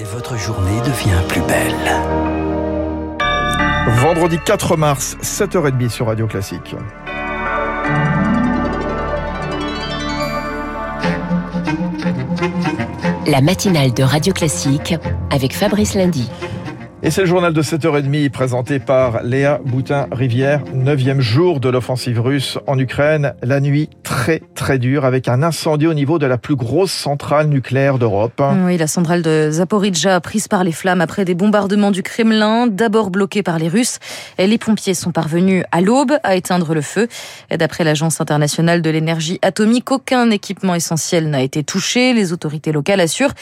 Et votre journée devient plus belle. Vendredi 4 mars, 7h30 sur Radio Classique. La matinale de Radio Classique avec Fabrice Lundy. Et c'est le journal de 7h30 présenté par Léa Boutin-Rivière. Neuvième jour de l'offensive russe en Ukraine. La nuit très très dure avec un incendie au niveau de la plus grosse centrale nucléaire d'Europe. Oui, la centrale de Zaporizhzhia prise par les flammes après des bombardements du Kremlin, d'abord bloquée par les Russes. Les pompiers sont parvenus à l'aube à éteindre le feu. D'après l'Agence internationale de l'énergie atomique, aucun équipement essentiel n'a été touché. Les autorités locales assurent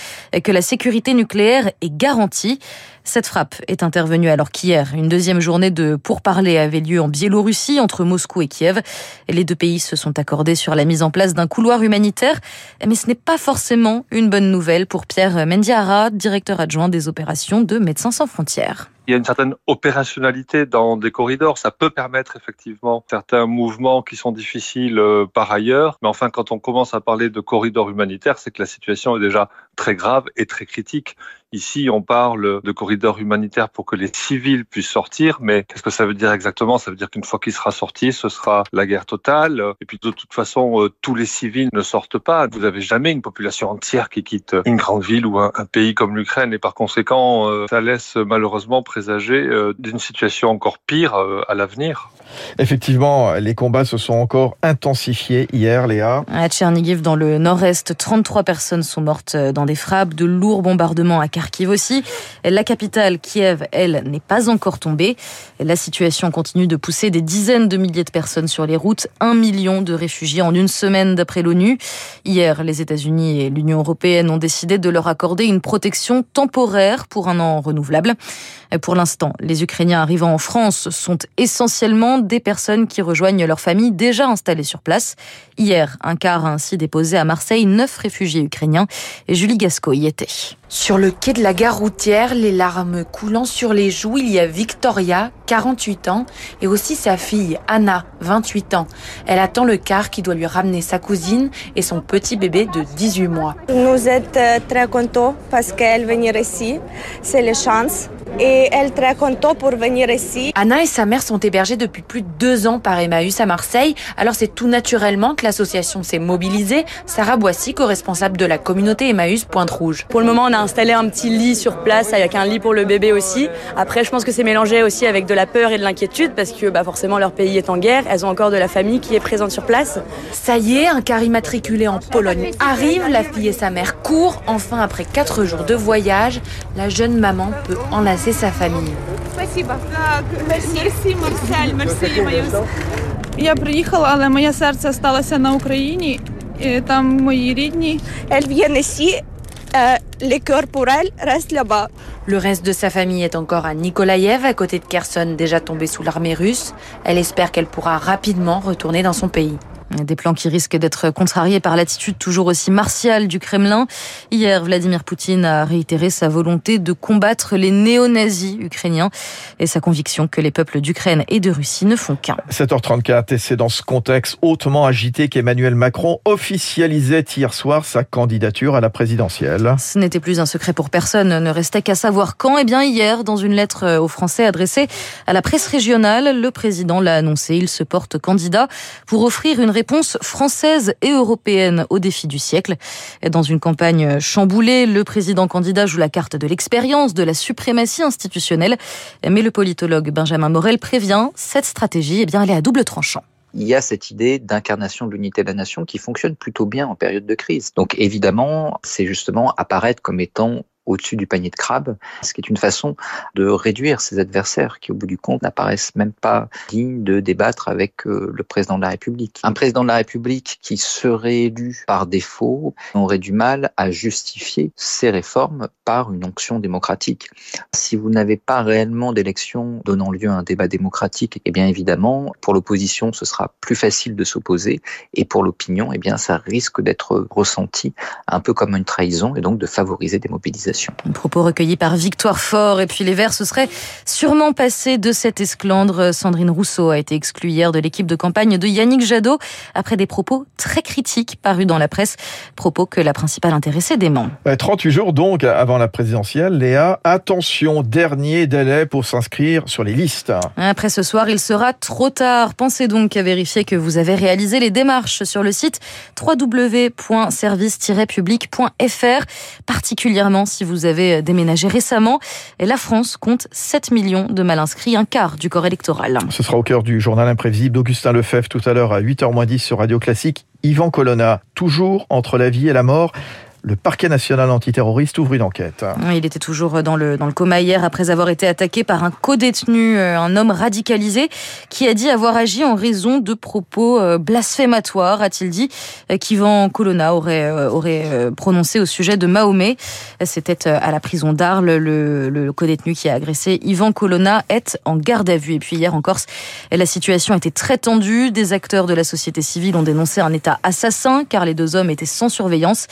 que la sécurité nucléaire est garantie. Cette frappe est intervenue alors qu'hier, une deuxième journée de pourparlers avait lieu en Biélorussie entre Moscou et Kiev. Les deux pays se sont accordés sur la mise en place d'un couloir humanitaire, mais ce n'est pas forcément une bonne nouvelle pour Pierre Mendiara, directeur adjoint des opérations de Médecins sans frontières il y a une certaine opérationnalité dans des corridors. Ça peut permettre effectivement certains mouvements qui sont difficiles euh, par ailleurs. Mais enfin, quand on commence à parler de corridors humanitaires, c'est que la situation est déjà très grave et très critique. Ici, on parle de corridors humanitaires pour que les civils puissent sortir, mais qu'est-ce que ça veut dire exactement? Ça veut dire qu'une fois qu'il sera sorti, ce sera la guerre totale. Et puis de toute façon, euh, tous les civils ne sortent pas. Vous n'avez jamais une population entière qui quitte une grande ville ou un, pays comme l'Ukraine. Et par conséquent, euh, ça laisse malheureusement présager euh, d'une situation encore pire à l'avenir. Effectivement, les combats se sont encore intensifiés hier, Léa. À Tchernigiv, dans le nord-est, 33 personnes sont mortes dans des frappes, de lourds bombardements à Kharkiv aussi. La capitale, Kiev, elle, n'est pas encore tombée. La situation continue de pousser des dizaines de milliers de personnes sur les routes, un million de réfugiés en une semaine d'après l'ONU. Hier, les États-Unis et l'Union européenne ont décidé de leur accorder une protection temporaire pour un an renouvelable. Pour l'instant, les Ukrainiens arrivant en France sont essentiellement des personnes qui rejoignent leur famille déjà installées sur place. Hier, un car a ainsi déposé à Marseille neuf réfugiés ukrainiens et Julie Gasco y était. Sur le quai de la gare routière, les larmes coulant sur les joues, il y a Victoria, 48 ans, et aussi sa fille, Anna, 28 ans. Elle attend le car qui doit lui ramener sa cousine et son petit bébé de 18 mois. Nous sommes euh, très contents parce qu'elle venir ici. C'est la chance et elle très contente pour venir ici. Anna et sa mère sont hébergées depuis plus de deux ans par Emmaüs à Marseille. Alors c'est tout naturellement que l'association s'est mobilisée. Sarah Boissy, co-responsable de la communauté Emmaüs Pointe Rouge. Pour le moment, on a installé un petit lit sur place avec un lit pour le bébé aussi. Après, je pense que c'est mélangé aussi avec de la peur et de l'inquiétude parce que bah, forcément leur pays est en guerre. Elles ont encore de la famille qui est présente sur place. Ça y est, un car immatriculé en Pologne arrive. La fille et sa mère courent. Enfin, après quatre jours de voyage, la jeune maman peut enlacer sa famille. Elle vient ici, les cœurs pour elle restent là-bas. Le reste de sa famille est encore à Nikolaïev, à côté de Kherson, déjà tombée sous l'armée russe. Elle espère qu'elle pourra rapidement retourner dans son pays. Des plans qui risquent d'être contrariés par l'attitude toujours aussi martiale du Kremlin. Hier, Vladimir Poutine a réitéré sa volonté de combattre les néo-nazis ukrainiens et sa conviction que les peuples d'Ukraine et de Russie ne font qu'un. 7h34 et c'est dans ce contexte hautement agité qu'Emmanuel Macron officialisait hier soir sa candidature à la présidentielle. Ce n'était plus un secret pour personne, ne restait qu'à savoir quand. Eh bien hier, dans une lettre aux Français adressée à la presse régionale, le président l'a annoncé, il se porte candidat pour offrir une réponse française et européenne aux défis du siècle. Dans une campagne chamboulée, le président candidat joue la carte de l'expérience, de la suprématie institutionnelle. Mais le politologue Benjamin Morel prévient, cette stratégie, eh bien, elle est à double tranchant il y a cette idée d'incarnation de l'unité de la nation qui fonctionne plutôt bien en période de crise. Donc évidemment, c'est justement apparaître comme étant au-dessus du panier de crabe, ce qui est une façon de réduire ses adversaires qui, au bout du compte, n'apparaissent même pas dignes de débattre avec euh, le président de la République. Un président de la République qui serait élu par défaut aurait du mal à justifier ses réformes par une onction démocratique. Si vous n'avez pas réellement d'élection donnant lieu à un débat démocratique, eh bien évidemment, pour l'opposition, ce sera plus facile de s'opposer et pour l'opinion, eh bien ça risque d'être ressenti un peu comme une trahison et donc de favoriser des mobilisations. Situation. Propos recueillis par Victoire Fort. Et puis les Verts se seraient sûrement passés de cette esclandre. Sandrine Rousseau a été exclue hier de l'équipe de campagne de Yannick Jadot après des propos très critiques parus dans la presse. Propos que la principale intéressée dément. 38 jours donc avant la présidentielle. Léa, attention, dernier délai pour s'inscrire sur les listes. Après ce soir, il sera trop tard. Pensez donc à vérifier que vous avez réalisé les démarches sur le site www.service-public.fr, particulièrement si vous avez déménagé récemment. Et la France compte 7 millions de mal inscrits, un quart du corps électoral. Ce sera au cœur du journal imprévisible d'Augustin Lefebvre tout à l'heure à 8h10 sur Radio Classique. Yvan Colonna, toujours entre la vie et la mort le parquet national antiterroriste ouvre une enquête. Il était toujours dans le, dans le coma hier après avoir été attaqué par un co-détenu, euh, un homme radicalisé, qui a dit avoir agi en raison de propos euh, blasphématoires, a-t-il dit, euh, qu'Ivan Colonna aurait, aurait prononcé au sujet de Mahomet. C'était à la prison d'Arles. Le, le co-détenu qui a agressé Ivan Colonna est en garde à vue. Et puis hier en Corse, la situation était très tendue. Des acteurs de la société civile ont dénoncé un état assassin car les deux hommes étaient sans surveillance.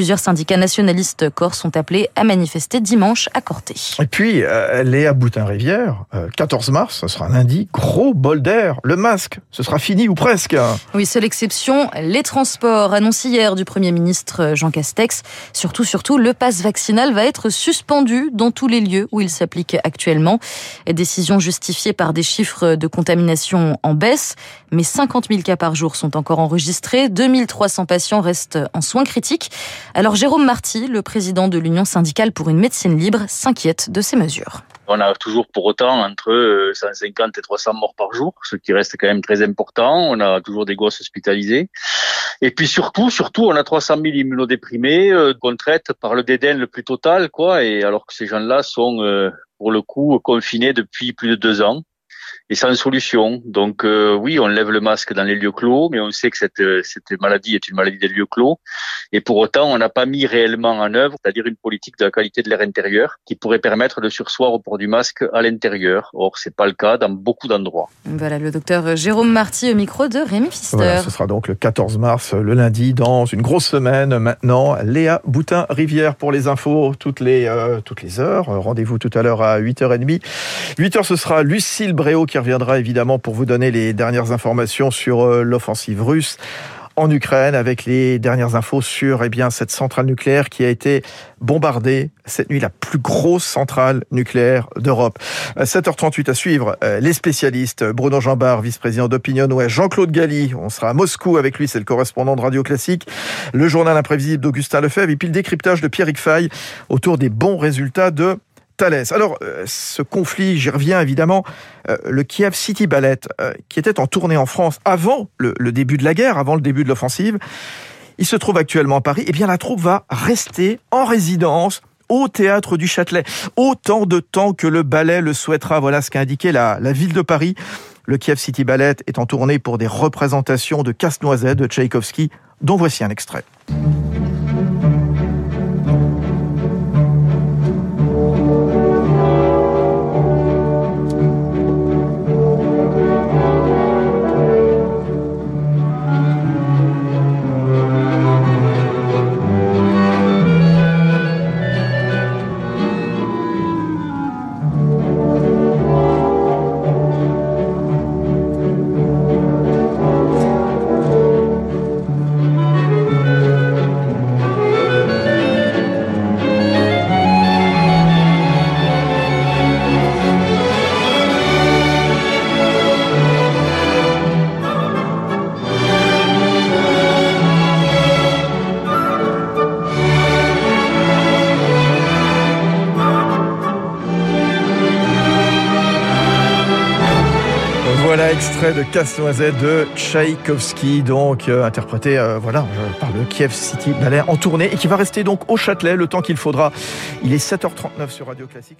Plusieurs syndicats nationalistes corse sont appelés à manifester dimanche à Corté. Et puis, euh, Léa Boutin-Rivière, 14 euh, mars, ce sera lundi, gros bol d'air. Le masque, ce sera fini ou presque. Oui, seule exception, les transports. Annoncé hier du Premier ministre Jean Castex. Surtout, surtout, le pass vaccinal va être suspendu dans tous les lieux où il s'applique actuellement. Décision justifiée par des chiffres de contamination en baisse, mais 50 000 cas par jour sont encore enregistrés. 2300 patients restent en soins critiques. Alors Jérôme Marty, le président de l'Union syndicale pour une médecine libre, s'inquiète de ces mesures. On a toujours pour autant entre 150 euh, et 300 morts par jour, ce qui reste quand même très important. On a toujours des gosses hospitalisés. Et puis surtout, surtout, on a 300 000 immunodéprimés euh, qu'on traite par le dédain le plus total, quoi. Et alors que ces gens-là sont, euh, pour le coup, confinés depuis plus de deux ans et sans solution. Donc euh, oui, on lève le masque dans les lieux clos, mais on sait que cette, euh, cette maladie est une maladie des lieux clos. Et pour autant, on n'a pas mis réellement en œuvre, c'est-à-dire une politique de la qualité de l'air intérieur qui pourrait permettre de sursoir au port du masque à l'intérieur. Or, c'est pas le cas dans beaucoup d'endroits. Voilà le docteur Jérôme Marty au micro de Rémi Pfister. ce sera donc le 14 mars, le lundi, dans une grosse semaine maintenant. Léa Boutin-Rivière pour les infos toutes les, euh, toutes les heures. Rendez-vous tout à l'heure à 8h30. 8h, ce sera Lucille Bréau qui reviendra évidemment pour vous donner les dernières informations sur euh, l'offensive russe en Ukraine avec les dernières infos sur eh bien cette centrale nucléaire qui a été bombardée cette nuit, la plus grosse centrale nucléaire d'Europe. 7h38 à suivre, euh, les spécialistes, Bruno Jambard, vice-président d'Opinion ouais, Jean-Claude Galli, on sera à Moscou avec lui, c'est le correspondant de Radio Classique, le journal imprévisible d'Augustin Lefebvre. Et puis le décryptage de Pierrick Fay autour des bons résultats de alors, euh, ce conflit, j'y reviens évidemment, euh, le Kiev City Ballet, euh, qui était en tournée en France avant le, début de la guerre, avant le début de l'offensive, il se trouve actuellement à Paris, et eh bien la troupe va rester en résidence au théâtre du Châtelet, autant de temps que le ballet le souhaitera. Voilà ce qu'a indiqué la, la ville de Paris. Le Kiev City Ballet est en tournée pour des représentations de Casse-Noisette de Tchaïkovski, dont voici un extrait. Extrait de Casse-Noisette de Tchaïkovski, donc euh, interprété euh, voilà, par le Kiev City Ballet en tournée et qui va rester donc au Châtelet le temps qu'il faudra. Il est 7h39 sur Radio Classique.